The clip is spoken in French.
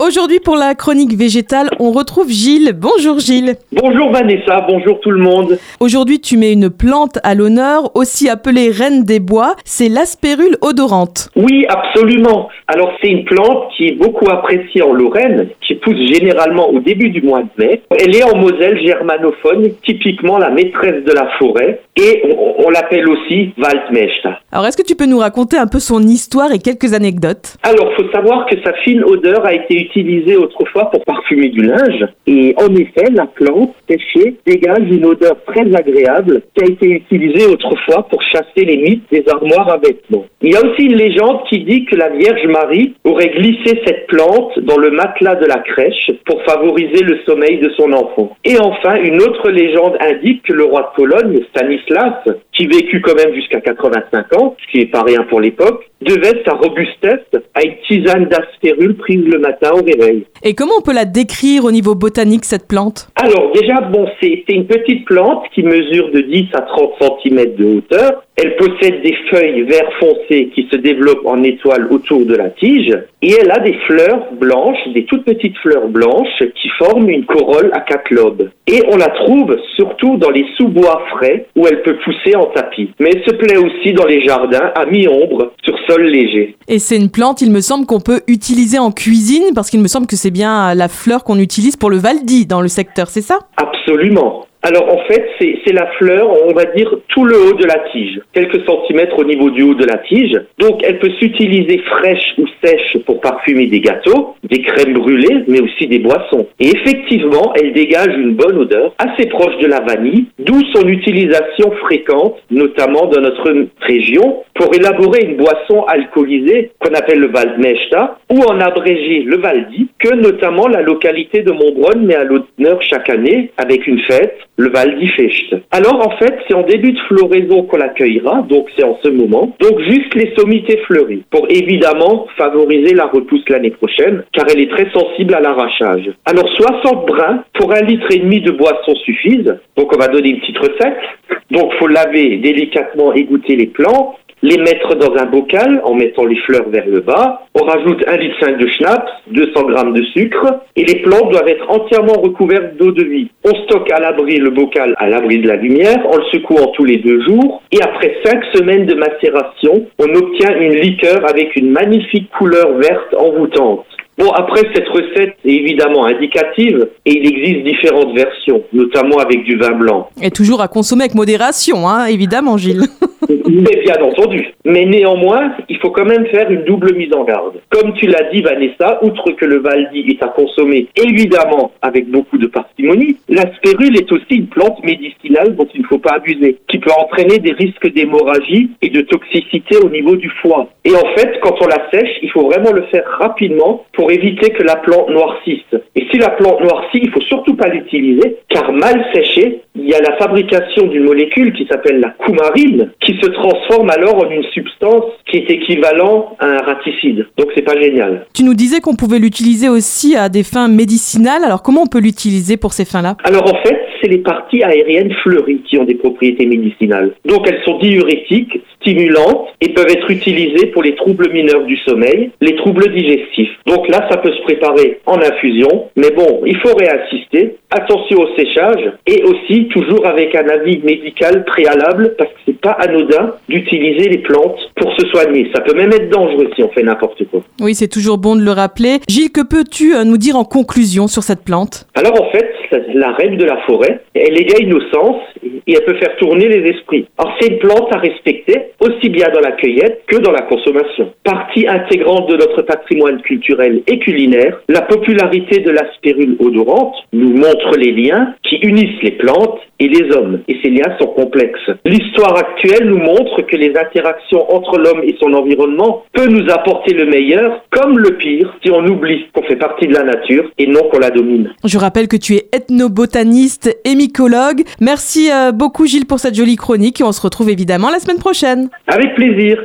Aujourd'hui, pour la chronique végétale, on retrouve Gilles. Bonjour Gilles. Bonjour Vanessa, bonjour tout le monde. Aujourd'hui, tu mets une plante à l'honneur, aussi appelée reine des bois. C'est l'aspérule odorante. Oui, absolument. Alors, c'est une plante qui est beaucoup appréciée en Lorraine, qui pousse généralement au début du mois de mai. Elle est en Moselle germanophone, typiquement la maîtresse de la forêt, et on, on l'appelle aussi Waldmeister. Alors, est-ce que tu peux nous raconter un peu son histoire et quelques anecdotes? Alors, faut savoir que sa fine odeur a été utilisée autrefois pour parfumer du linge. Et en effet, la plante séchée dégage une odeur très agréable qui a été utilisée autrefois pour chasser les mythes des armoires à vêtements. Il y a aussi une légende qui dit que la Vierge Marie aurait glissé cette plante dans le matelas de la crèche pour favoriser le sommeil de son enfant. Et enfin, une autre légende indique que le roi de Pologne, Stanislas, qui vécut quand même jusqu'à 85 ans, ce qui n'est pas rien pour l'époque, devait sa robustesse à une tisane d'aspérule prise le matin au réveil. Et comment on peut la décrire au niveau botanique, cette plante? Alors déjà, bon, c'est c'est une petite plante qui mesure de 10 à 30 cm de hauteur. Elle possède des feuilles vert foncé qui se développent en étoiles autour de la tige et elle a des fleurs blanches, des toutes petites fleurs blanches qui forment une corolle à quatre lobes. Et on la trouve surtout dans les sous-bois frais où elle peut pousser en tapis. Mais elle se plaît aussi dans les jardins à mi-ombre sur sol léger. Et c'est une plante, il me semble, qu'on peut utiliser en cuisine, parce qu'il me semble que c'est bien la fleur qu'on utilise pour le Valdi dans le secteur, c'est ça? Absolument. Alors en fait, c'est la fleur, on va dire tout le haut de la tige, quelques centimètres au niveau du haut de la tige. Donc elle peut s'utiliser fraîche ou sèche pour parfumer des gâteaux, des crèmes brûlées, mais aussi des boissons. Et effectivement, elle dégage une bonne odeur, assez proche de la vanille, d'où son utilisation fréquente, notamment dans notre région, pour élaborer une boisson alcoolisée qu'on appelle le Waldmeister, ou en abrégé le Valdi, que notamment la localité de Montbronn met à l'honneur chaque année avec une fête, le Valdi Fecht. Alors en fait, c'est en début de floraison qu'on l'accueillera, donc c'est en ce moment. Donc juste les sommités fleuries, pour évidemment favoriser la repousse l'année prochaine, car elle est très sensible à l'arrachage. Alors 60 brins pour un litre et demi de boisson suffisent. Donc on va donner une petite recette. Donc faut laver délicatement, égoutter les plantes, les mettre dans un bocal en mettant les fleurs vers le bas. On rajoute 1,5 litre de schnapps, 200 g de sucre et les plantes doivent être entièrement recouvertes d'eau de vie. On stocke à l'abri le bocal à l'abri de la lumière en le secouant tous les deux jours et après 5 semaines de macération, on obtient une liqueur avec une magnifique couleur verte envoûtante. Bon, après, cette recette est évidemment indicative et il existe différentes versions, notamment avec du vin blanc. Et toujours à consommer avec modération, hein, évidemment, Gilles. Mais bien entendu. Mais néanmoins, il faut quand même faire une double mise en garde. Comme tu l'as dit, Vanessa, outre que le Valdi est à consommer évidemment avec beaucoup de parcimonie, l'aspérule est aussi une plante médicinale dont il ne faut pas abuser, qui peut entraîner des risques d'hémorragie et de toxicité au niveau du foie. Et en fait, quand on la sèche, il faut vraiment le faire rapidement pour éviter que la plante noircisse. Et si la plante noircit, il faut surtout pas l'utiliser, car mal séchée, il y a la fabrication d'une molécule qui s'appelle la coumarine, qui se transforme alors en une substance qui est équivalent à un raticide. Donc c'est pas génial. Tu nous disais qu'on pouvait l'utiliser aussi à des fins médicinales, alors comment on peut l'utiliser pour Alors en fait, c'est les parties aériennes fleuries qui ont des propriétés médicinales. Donc elles sont diurétiques, stimulantes et peuvent être utilisées pour les troubles mineurs du sommeil, les troubles digestifs. Donc là, ça peut se préparer en infusion, mais bon, il faut réinsister. Attention au séchage et aussi toujours avec un avis médical préalable parce que c'est pas anodin d'utiliser les plantes pour se soigner. Ça peut même être dangereux si on fait n'importe quoi. Oui, c'est toujours bon de le rappeler. Gilles, que peux-tu euh, nous dire en conclusion sur cette plante? Alors en fait, la reine de la forêt, elle égaye nos sens et elle peut faire tourner les esprits. Alors c'est une plante à respecter aussi bien dans la cueillette que dans la consommation. Partie intégrante de notre patrimoine culturel et culinaire, la popularité de l'aspérule odorante nous montre les liens qui unissent les plantes et les hommes. Et ces liens sont complexes. L'histoire actuelle nous montre que les interactions entre l'homme et son environnement peuvent nous apporter le meilleur comme le pire si on oublie qu'on fait partie de la nature et non qu'on la domine. Je rappelle que tu es ethnobotaniste et mycologue. Merci euh, beaucoup Gilles pour cette jolie chronique et on se retrouve évidemment la semaine prochaine. Avec plaisir.